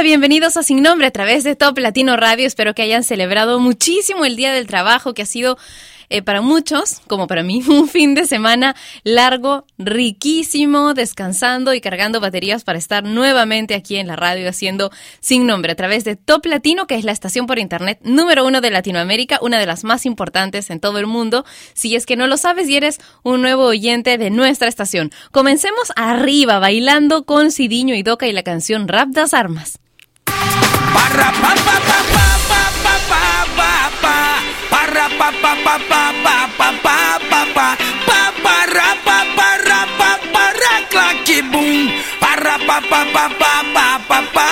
Bienvenidos a Sin Nombre a través de Top Latino Radio. Espero que hayan celebrado muchísimo el Día del Trabajo, que ha sido eh, para muchos, como para mí, un fin de semana largo, riquísimo, descansando y cargando baterías para estar nuevamente aquí en la radio haciendo Sin Nombre a través de Top Latino, que es la estación por internet número uno de Latinoamérica, una de las más importantes en todo el mundo. Si es que no lo sabes y eres un nuevo oyente de nuestra estación. Comencemos arriba, bailando con Cidiño y Doca y la canción Rap das Armas. Pa pa pa pa pa pa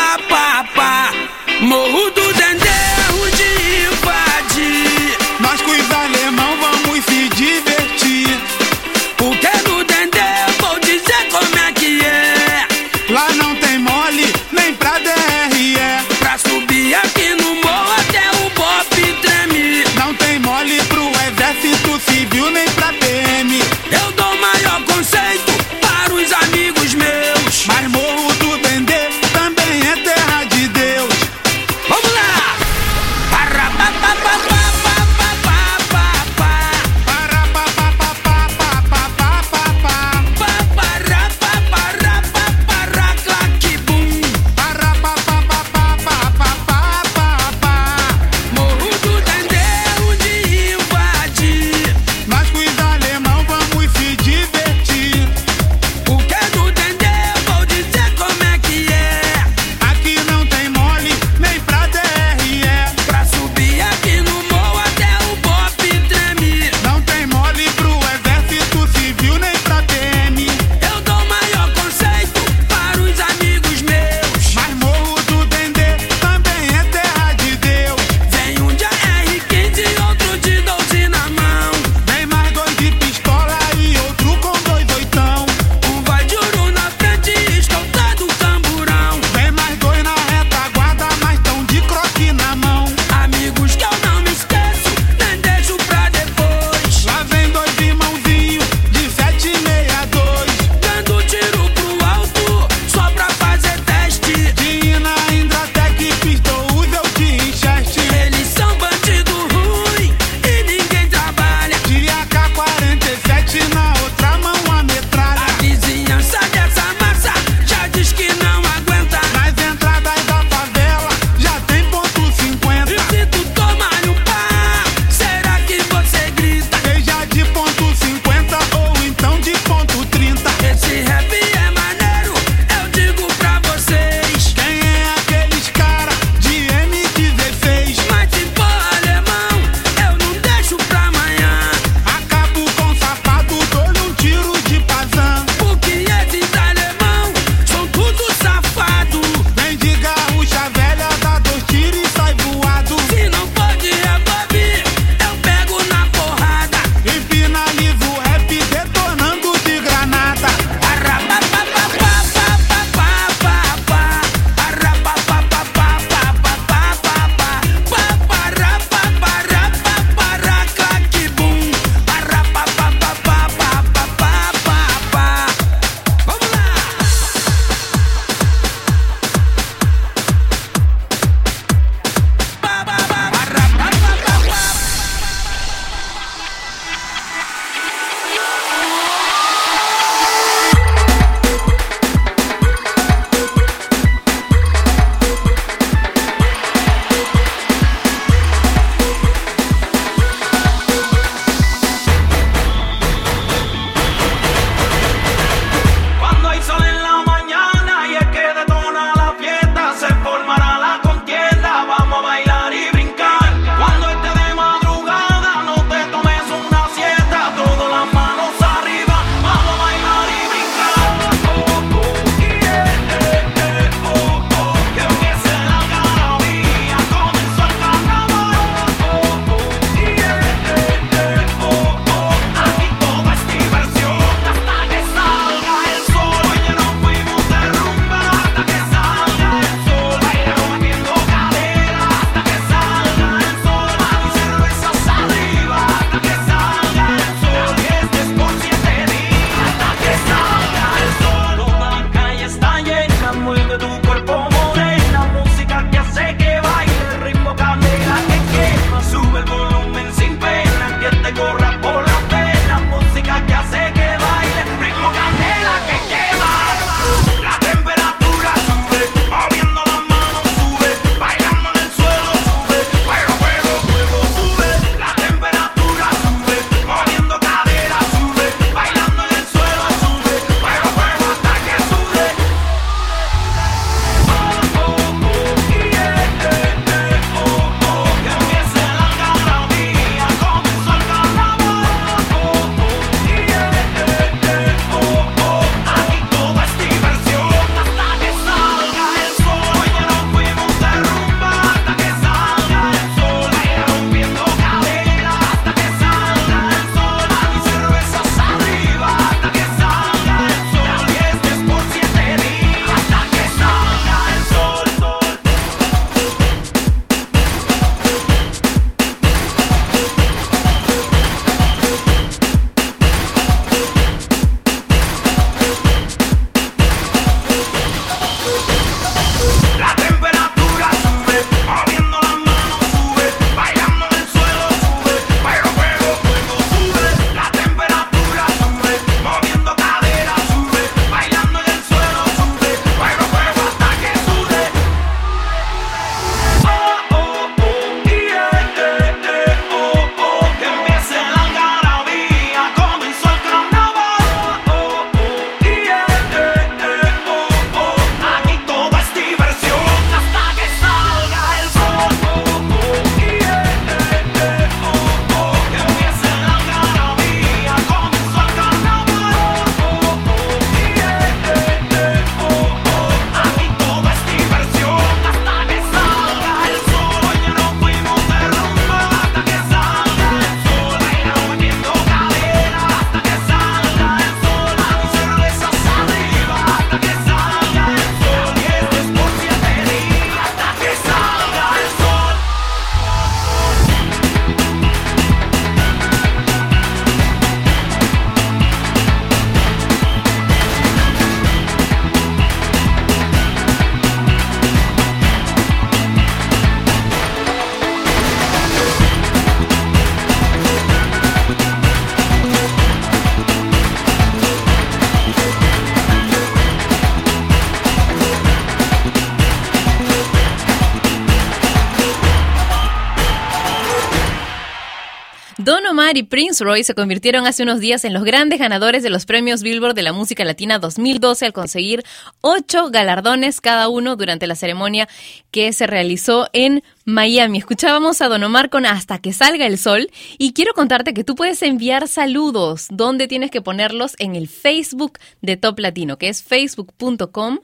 y Prince Roy se convirtieron hace unos días en los grandes ganadores de los premios Billboard de la Música Latina 2012 al conseguir ocho galardones cada uno durante la ceremonia que se realizó en Miami. Escuchábamos a Don Omar con Hasta que salga el sol y quiero contarte que tú puedes enviar saludos donde tienes que ponerlos en el Facebook de Top Latino, que es facebook.com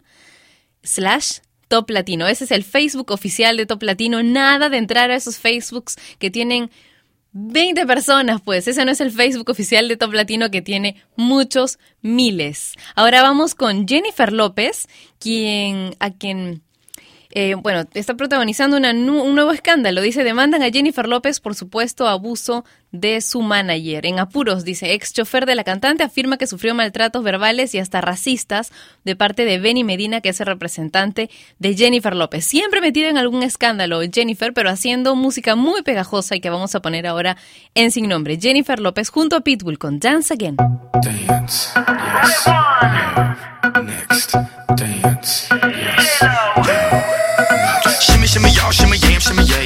slash Top Latino. Ese es el Facebook oficial de Top Latino. Nada de entrar a esos Facebooks que tienen 20 personas, pues. Ese no es el Facebook oficial de Top Latino que tiene muchos miles. Ahora vamos con Jennifer López, quien, a quien eh, bueno, está protagonizando un nuevo escándalo. Dice, demandan a Jennifer López por supuesto abuso de su manager. En apuros, dice, ex chofer de la cantante afirma que sufrió maltratos verbales y hasta racistas de parte de Benny Medina, que es el representante de Jennifer López. Siempre metida en algún escándalo, Jennifer, pero haciendo música muy pegajosa y que vamos a poner ahora en sin nombre. Jennifer López junto a Pitbull con Dance Again. Dance, yes, next, dance, yes, Shimmy, shimmy, y'all, shimmy, yam, shimmy, yeah.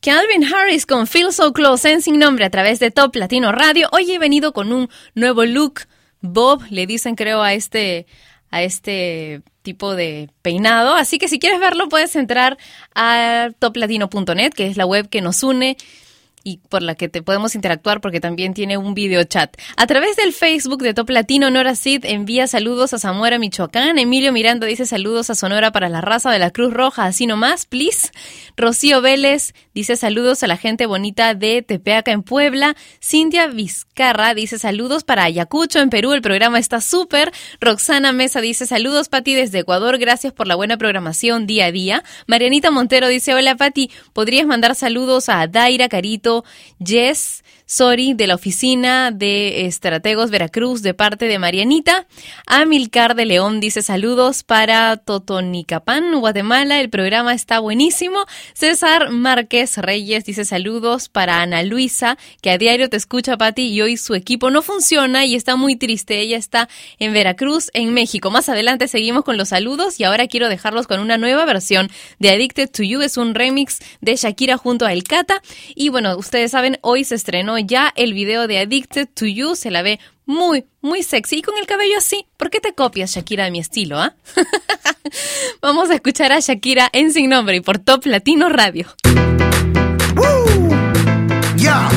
Calvin Harris con Feel So Close en Sin Nombre a través de Top Latino Radio. Hoy he venido con un nuevo look. Bob, le dicen creo a este, a este tipo de peinado. Así que si quieres verlo puedes entrar a toplatino.net, que es la web que nos une y por la que te podemos interactuar porque también tiene un video chat. A través del Facebook de Top Latino, Nora Cid envía saludos a Zamora, Michoacán. Emilio Miranda dice saludos a Sonora para la raza de la Cruz Roja, así nomás, please. Rocío Vélez dice saludos a la gente bonita de Tepeaca en Puebla. Cintia Vizcarra dice saludos para Ayacucho en Perú, el programa está súper. Roxana Mesa dice saludos Pati desde Ecuador, gracias por la buena programación día a día. Marianita Montero dice hola Pati, ¿podrías mandar saludos a Daira Carito? Jess, Sori, de la oficina de Estrategos Veracruz, de parte de Marianita. Amilcar de León dice saludos para Totonicapán, Guatemala. El programa está buenísimo. César Márquez Reyes dice saludos para Ana Luisa, que a diario te escucha, Pati, y hoy su equipo no funciona y está muy triste. Ella está en Veracruz, en México. Más adelante seguimos con los saludos y ahora quiero dejarlos con una nueva versión de Addicted to You. Es un remix de Shakira junto a El Cata. Y bueno, ustedes saben, hoy se estrenó ya el video de Addicted to You. Se la ve muy, muy sexy y con el cabello así. ¿Por qué te copias, Shakira, de mi estilo, ah? Vamos a escuchar a Shakira en Sin Nombre y por Top Latino Radio. Yeah,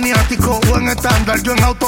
maniático o en estándar, yo en auto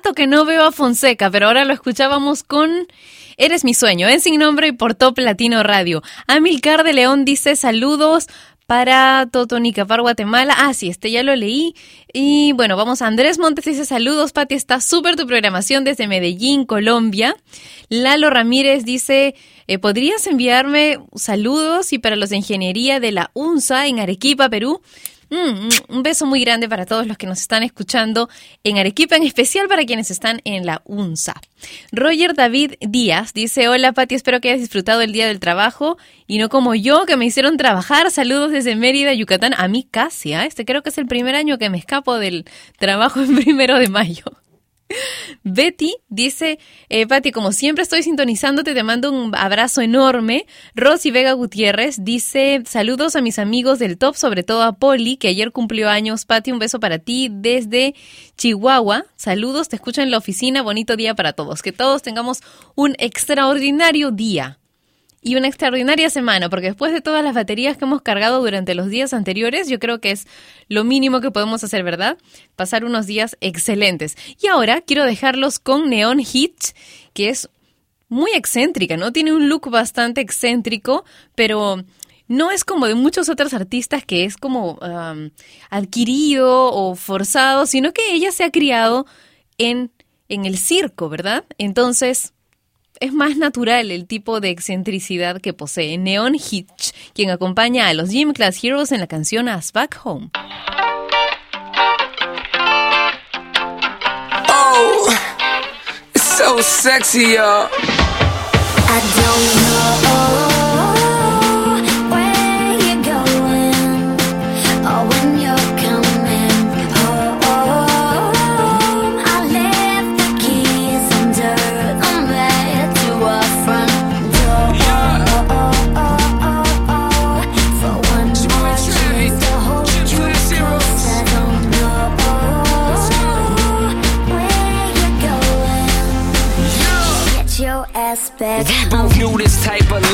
que no veo a Fonseca, pero ahora lo escuchábamos con Eres mi sueño, en Sin Nombre y por Top Latino Radio. Amilcar de León dice saludos para Totonicapar, Guatemala. Ah, sí, este ya lo leí. Y bueno, vamos a Andrés Montes dice saludos, Pati, está súper tu programación desde Medellín, Colombia. Lalo Ramírez dice, eh, ¿podrías enviarme saludos y para los de ingeniería de la UNSA en Arequipa, Perú? Mm, un beso muy grande para todos los que nos están escuchando en Arequipa, en especial para quienes están en la UNSA. Roger David Díaz dice, hola Pati, espero que hayas disfrutado el día del trabajo y no como yo, que me hicieron trabajar. Saludos desde Mérida, Yucatán. A mí casi, ¿eh? este creo que es el primer año que me escapo del trabajo en primero de mayo. Betty dice, eh, Pati, como siempre estoy sintonizándote, te mando un abrazo enorme. Rosy Vega Gutiérrez dice, saludos a mis amigos del top, sobre todo a Poli, que ayer cumplió años. Pati, un beso para ti desde Chihuahua. Saludos, te escucho en la oficina. Bonito día para todos. Que todos tengamos un extraordinario día y una extraordinaria semana, porque después de todas las baterías que hemos cargado durante los días anteriores, yo creo que es lo mínimo que podemos hacer, ¿verdad? Pasar unos días excelentes. Y ahora quiero dejarlos con Neon Hitch, que es muy excéntrica, ¿no? Tiene un look bastante excéntrico, pero no es como de muchos otros artistas que es como adquirido o forzado, sino que ella se ha criado en, en el circo, ¿verdad? Entonces es más natural el tipo de excentricidad que posee Neon Hitch, quien acompaña a los Gym Class Heroes en la canción As Back Home. Oh, it's so sexy, y'all. I don't know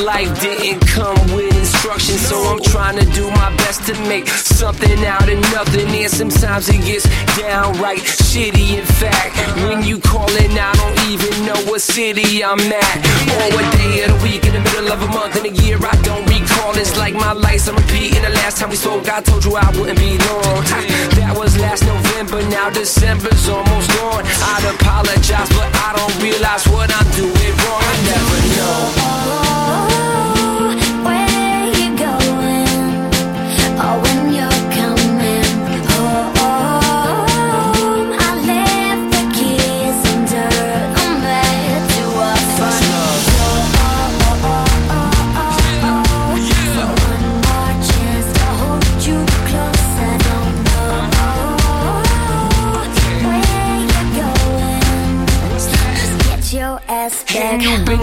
life didn't come with instructions, so I'm trying to do my best to make something out of nothing. And sometimes it gets downright shitty. In fact, when you calling, I don't even know what city I'm at or what day of the week in the middle of a month in a year. I don't recall. It's like my life's on repeat. And the last time we spoke, I told you I wouldn't be long. Ha, That was last November. Now December's almost gone. I'd apologize, but I don't realize what I'm doing wrong. I never know.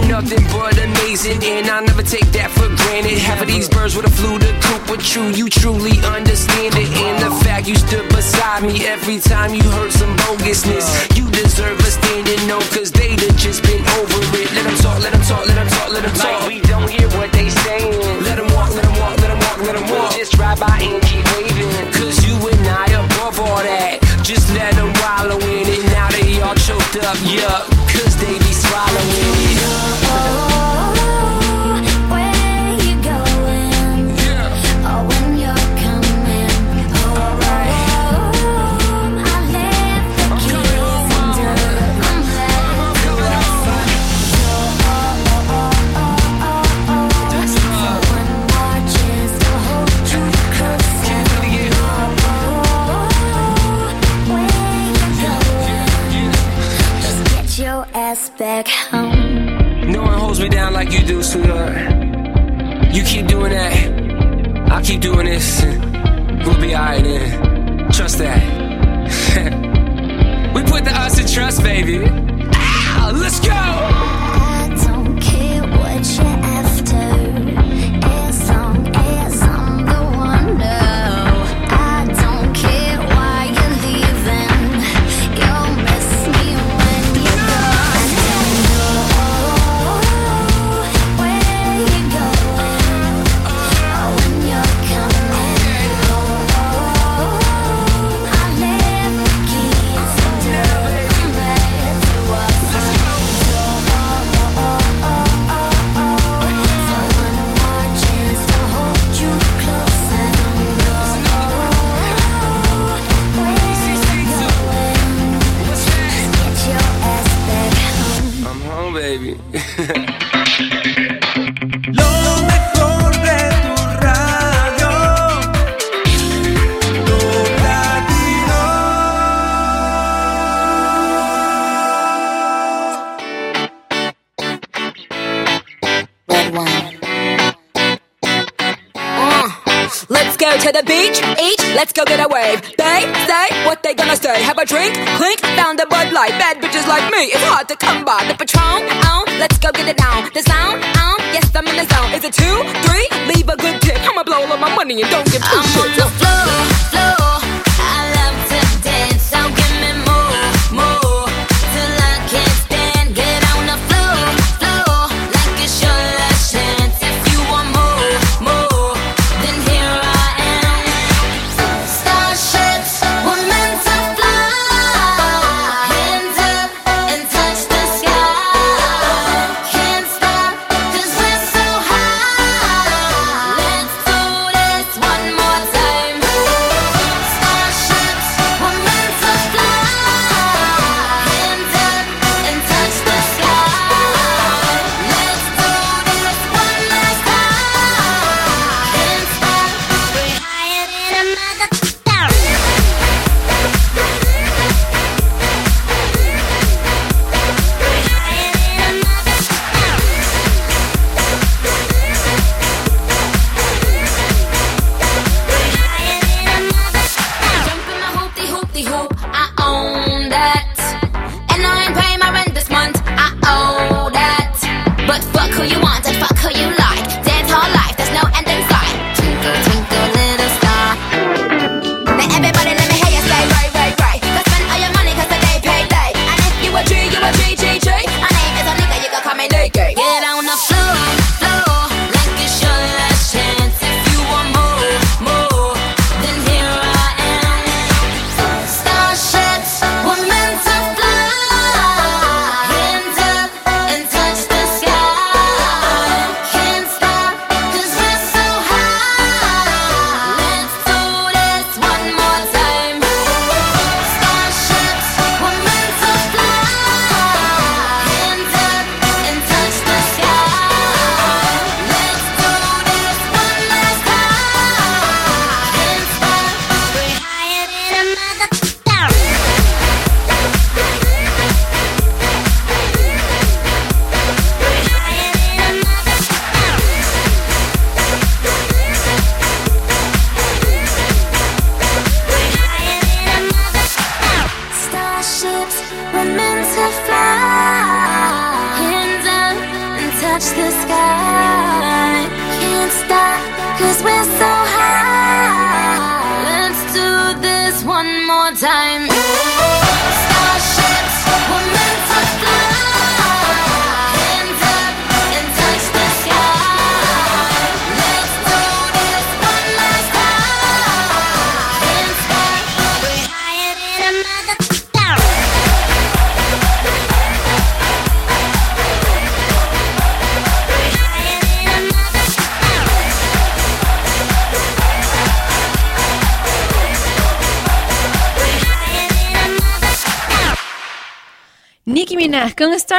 Nothing but amazing, and I never take that for granted. Half of these birds would have flew the coop, but true, you truly understand it. And the fact you stood beside me every time you heard some bogusness, you deserve a standing no, cause they'd have just been over it. Let them talk, let them talk, let them talk, let them talk. Like we don't hear what they saying. Let them walk, let them walk, let them walk, let them walk. Just drive by and keep waving, cause you and I above all that. Just let them wallow in it. Now they all choked up, yup, keep doing this. and We'll be alright then. Trust that. we put the us in trust, baby. Ah, let's go! The beach, each, let's go get a wave. They say what they gonna say. Have a drink, clink, found a Bud Light. Bad bitches like me, it's hard to come by. The Patron, on, let's go get it down. The sound, on, yes I'm in the zone. Is it two, three? Leave a good tip. I'ma blow all my money and don't give two I'm shits. on the floor, floor.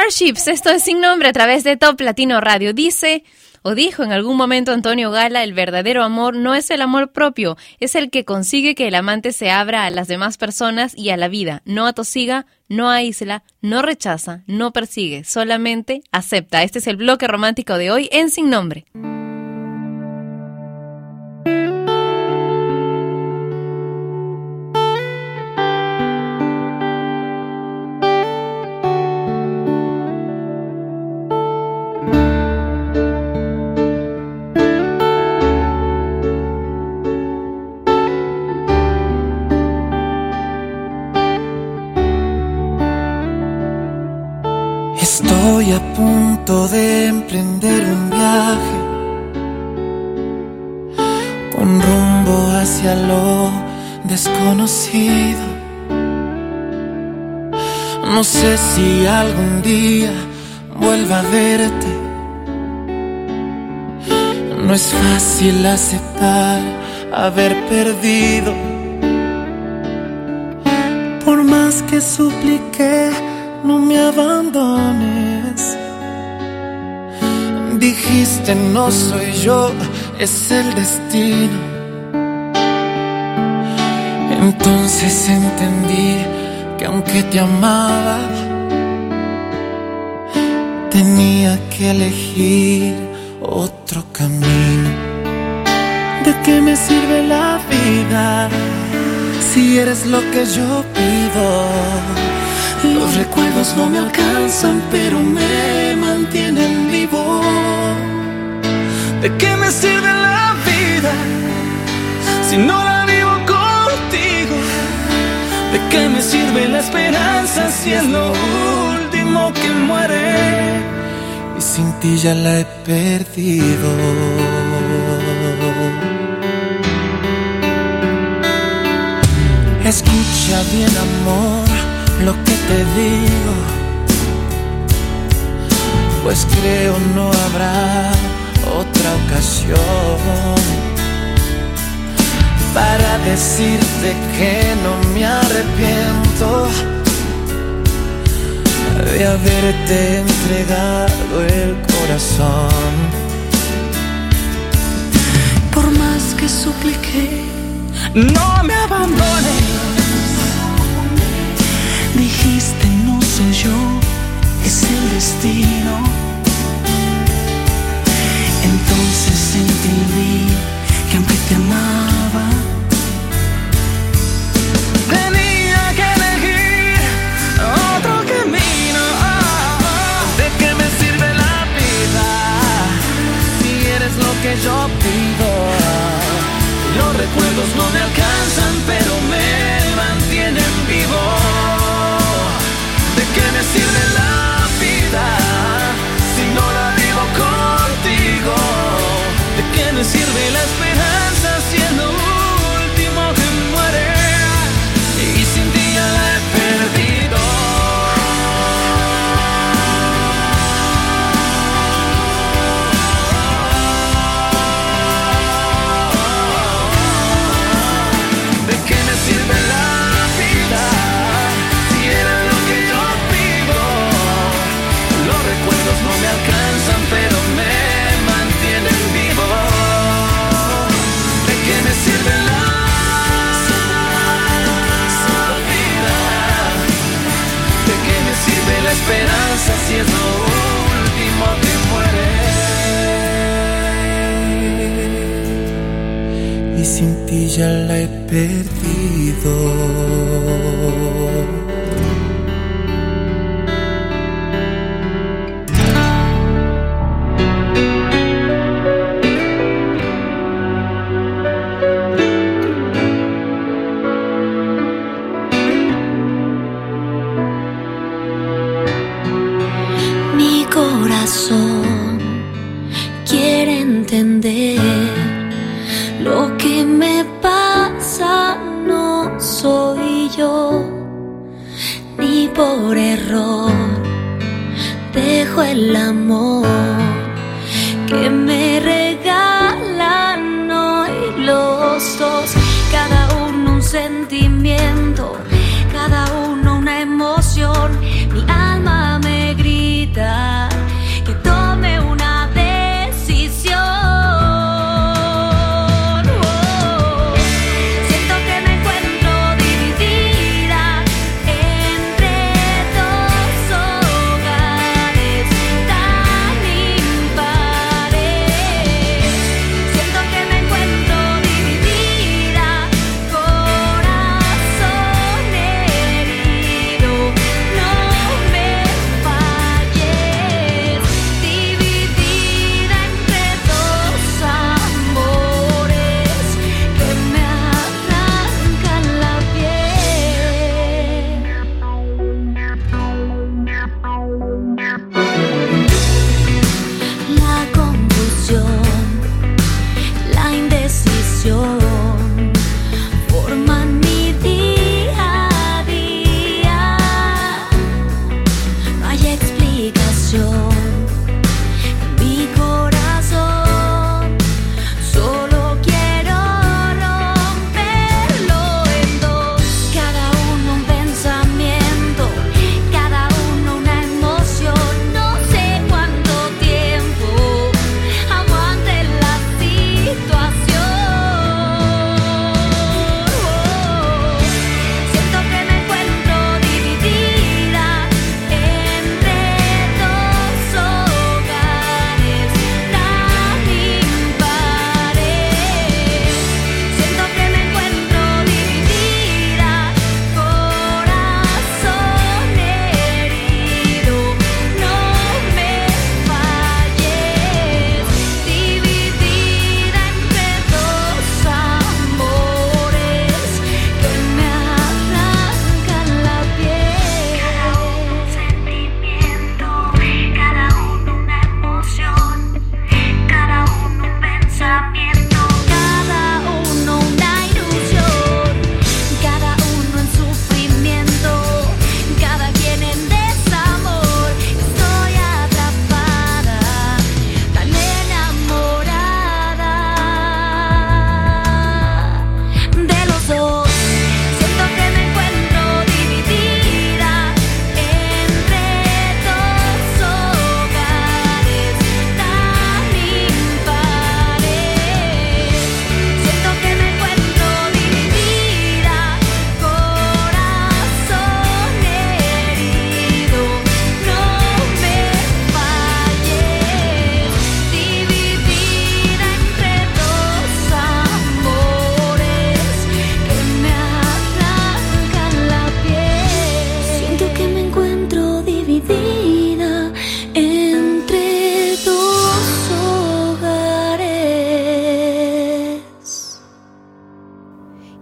Starships, esto es sin nombre a través de Top Latino Radio. Dice o dijo en algún momento Antonio Gala, el verdadero amor no es el amor propio, es el que consigue que el amante se abra a las demás personas y a la vida. No atosiga, no aísla, no rechaza, no persigue, solamente acepta. Este es el bloque romántico de hoy en Sin Nombre. Si algún día vuelva a verte. No es fácil aceptar haber perdido. Por más que supliqué, no me abandones. Dijiste no soy yo, es el destino. Entonces entendí que aunque te amaba, tenía que elegir otro camino. ¿De qué me sirve la vida si eres lo que yo pido? Los recuerdos no me alcanzan, pero me mantienen vivo. ¿De qué me sirve la vida si no la vivo contigo? ¿De qué me sirve la esperanza si es lo sin ti ya la he perdido. Escucha bien, amor, lo que te digo. Pues creo no habrá otra ocasión para decirte que no me arrepiento de haberte entregado el corazón. Por más que supliqué, No me abandones. dijiste no soy yo, es el destino. Entonces entendí que aunque te amaba, yo pido? Los recuerdos no me alcanzan, pero me mantienen vivo. ¿De qué me sirve la vida si no la vivo contigo? ¿De qué me sirve la esperanza la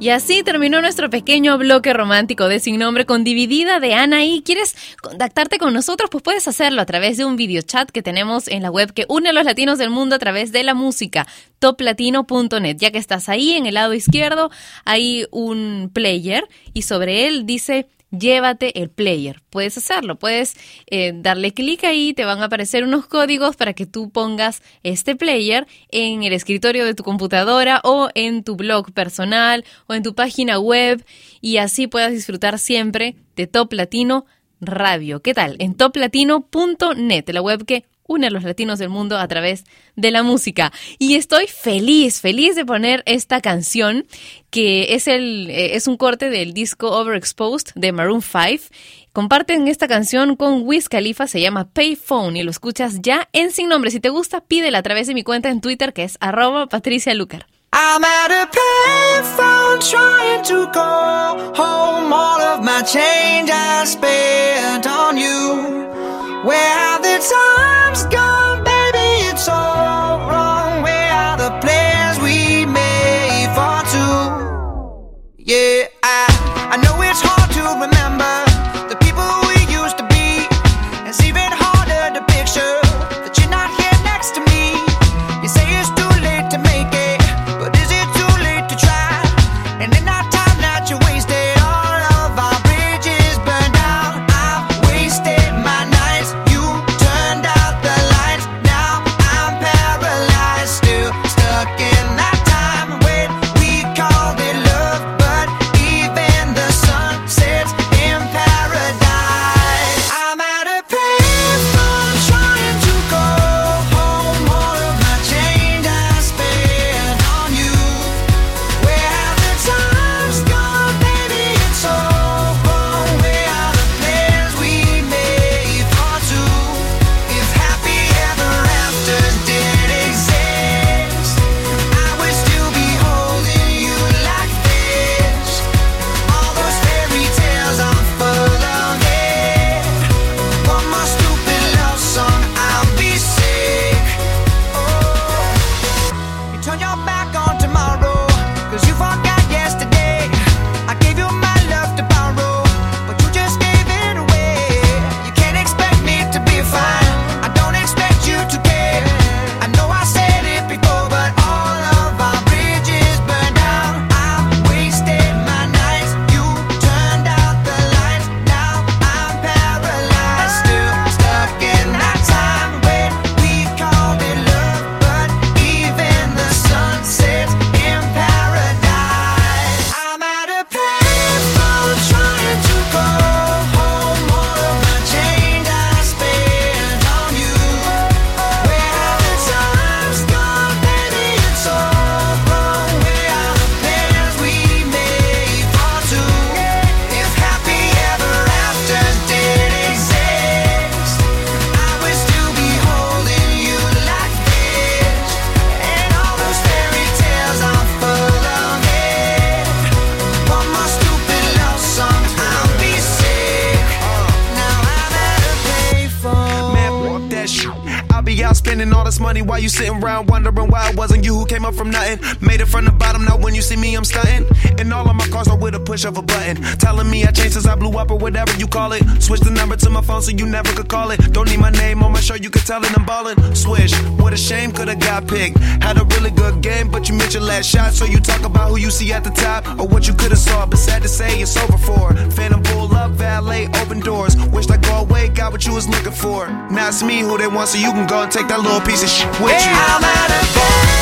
Y así terminó nuestro pequeño bloque romántico de Sin Nombre con Dividida de Anaí. ¿Quieres contactarte con nosotros? Pues puedes hacerlo a través de un videochat que tenemos en la web que une a los latinos del mundo a través de la música, toplatino.net. Ya que estás ahí en el lado izquierdo, hay un player y sobre él dice llévate el player. Puedes hacerlo, puedes eh, darle clic ahí, te van a aparecer unos códigos para que tú pongas este player en el escritorio de tu computadora o en tu blog personal o en tu página web y así puedas disfrutar siempre de Top Latino Radio. ¿Qué tal? En toplatino.net, la web que une a los latinos del mundo a través de la música. Y estoy feliz, feliz de poner esta canción que es, el, eh, es un corte del disco Overexposed de Maroon 5. Comparten esta canción con Wiz Khalifa, se llama Payphone y lo escuchas ya en Sin Nombre. Si te gusta, pídela a través de mi cuenta en Twitter que es arroba Patricia Lucar. I'm at a payphone trying to call home all of my change I spent on you. Where have the times gone, baby? It's all sitting around wondering why it wasn't you who came up from nothing. Push of a button. Telling me I changed since I blew up or whatever you call it. Switch the number to my phone so you never could call it. Don't need my name on my show, you could tell it I'm ballin'. Swish, what a shame, could've got picked. Had a really good game, but you missed your last shot. So you talk about who you see at the top or what you could've saw. But sad to say, it's over for. Phantom pull up, valet, open doors. Wished I go away, got what you was looking for. Now it's me who they want, so you can go and take that little piece of shit with you. I'm at a payphone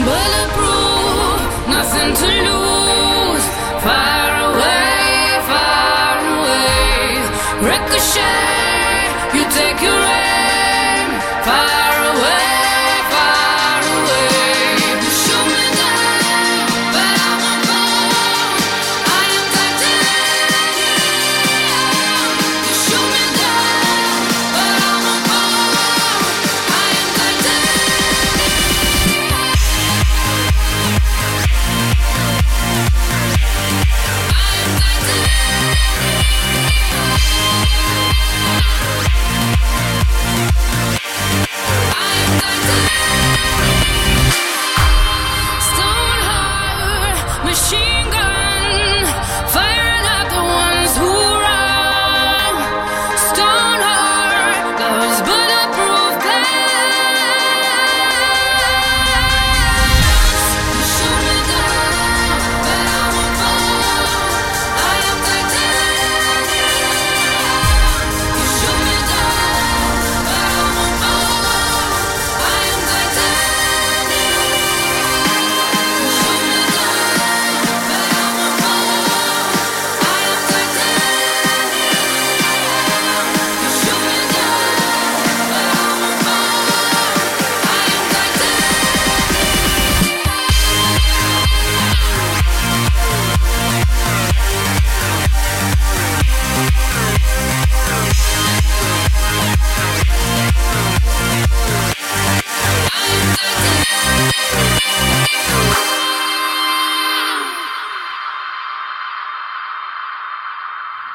bulletproof, nothing to lose.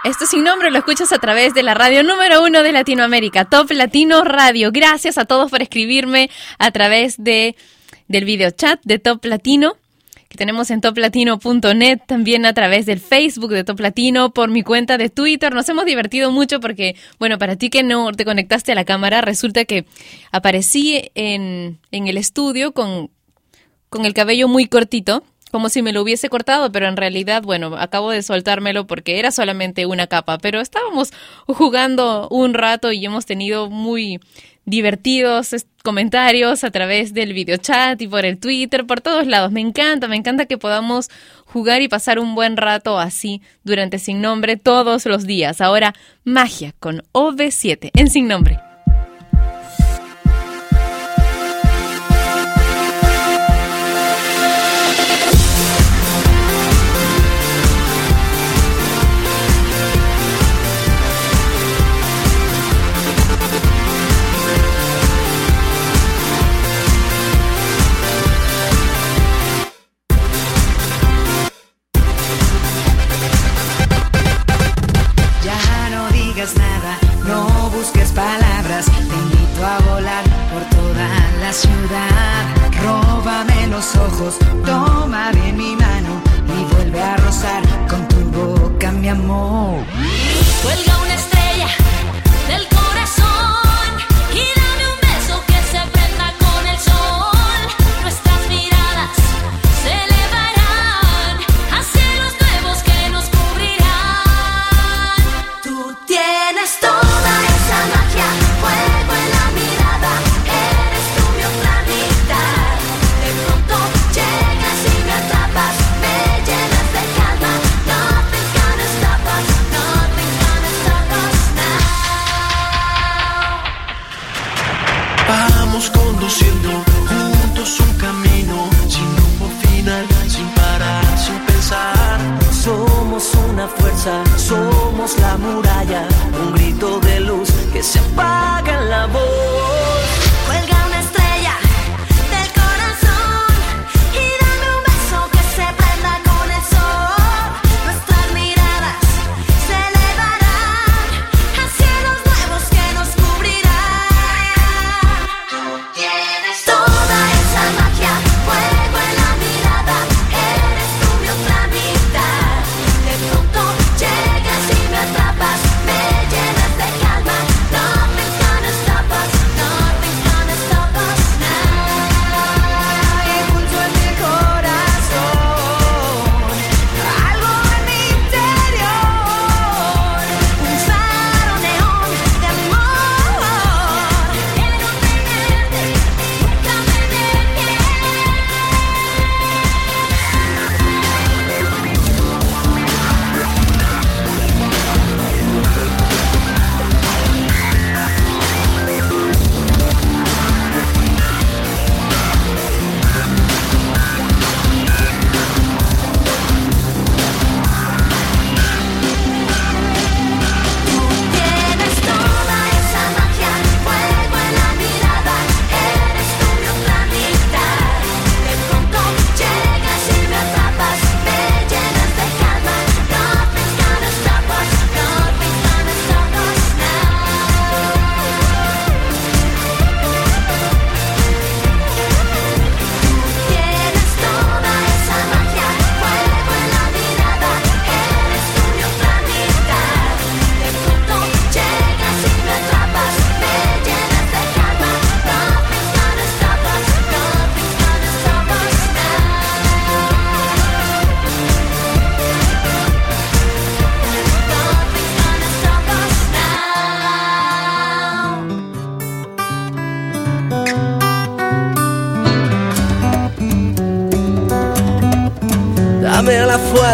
Esto sin nombre lo escuchas a través de la radio número uno de Latinoamérica, Top Latino Radio. Gracias a todos por escribirme a través de del video chat de Top Latino que tenemos en toplatino.net, también a través del Facebook de Top Latino, por mi cuenta de Twitter. Nos hemos divertido mucho porque, bueno, para ti que no te conectaste a la cámara, resulta que aparecí en, en el estudio con, con el cabello muy cortito, como si me lo hubiese cortado, pero en realidad, bueno, acabo de soltármelo porque era solamente una capa, pero estábamos jugando un rato y hemos tenido muy divertidos comentarios a través del videochat y por el Twitter, por todos lados. Me encanta, me encanta que podamos jugar y pasar un buen rato así durante Sin Nombre todos los días. Ahora, magia con OV7 en Sin Nombre. te invito a volar por toda la ciudad. Róbame los ojos, toma bien mi mano y vuelve a rozar con tu boca mi amor.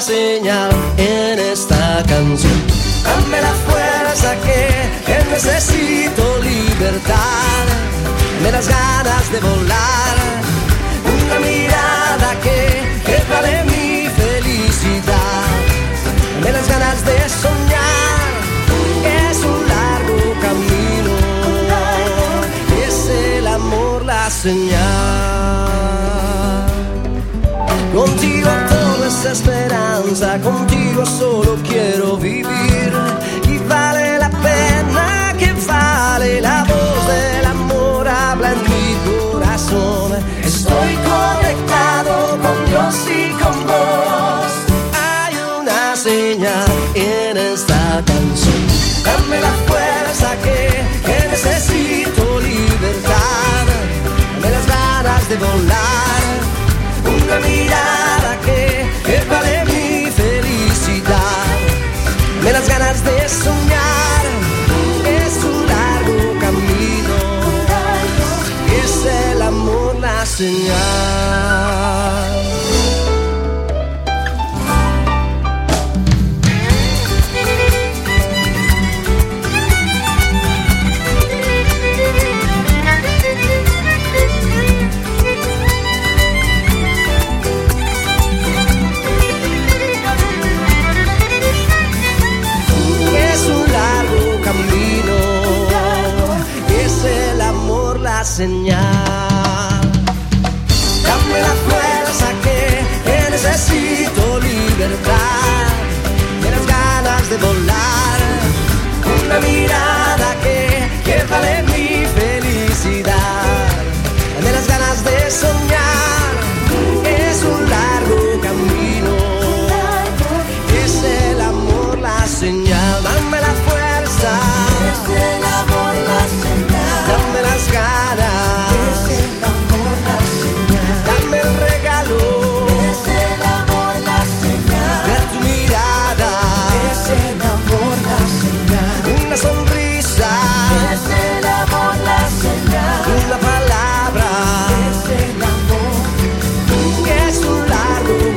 señal en esta canción. Dame la fuerza que, que necesito libertad. Me las ganas de volar una mirada que, que vale mi felicidad. Dame las ganas de soñar, es un largo camino, es el amor la señal. Contigo todo es esperanza, contigo solo quiero vivir De soñar. Es un largo camino. Es el amor la.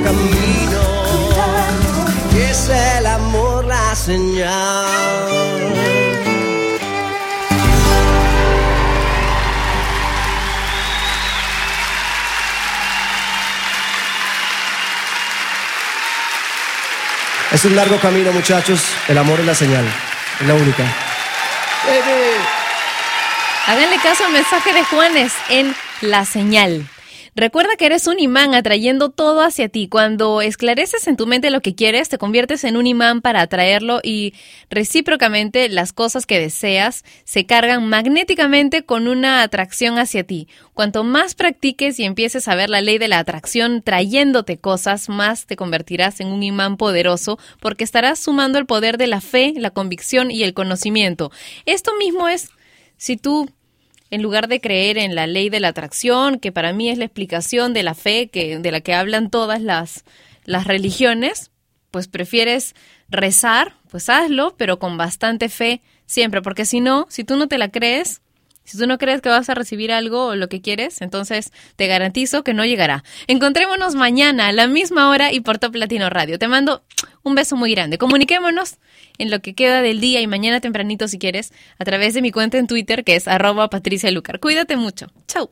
Camino, es el amor la señal. Es un largo camino, muchachos. El amor es la señal. Es la única. Háganle caso al mensaje de Juanes en La Señal. Recuerda que eres un imán atrayendo todo hacia ti. Cuando esclareces en tu mente lo que quieres, te conviertes en un imán para atraerlo y recíprocamente las cosas que deseas se cargan magnéticamente con una atracción hacia ti. Cuanto más practiques y empieces a ver la ley de la atracción trayéndote cosas, más te convertirás en un imán poderoso porque estarás sumando el poder de la fe, la convicción y el conocimiento. Esto mismo es si tú en lugar de creer en la ley de la atracción, que para mí es la explicación de la fe que, de la que hablan todas las, las religiones, pues prefieres rezar, pues hazlo, pero con bastante fe siempre, porque si no, si tú no te la crees, si tú no crees que vas a recibir algo o lo que quieres, entonces te garantizo que no llegará. Encontrémonos mañana a la misma hora y por Top Latino Radio. Te mando un beso muy grande. Comuniquémonos en lo que queda del día y mañana tempranito si quieres a través de mi cuenta en Twitter que es arroba Patricia Lucar. Cuídate mucho. Chau.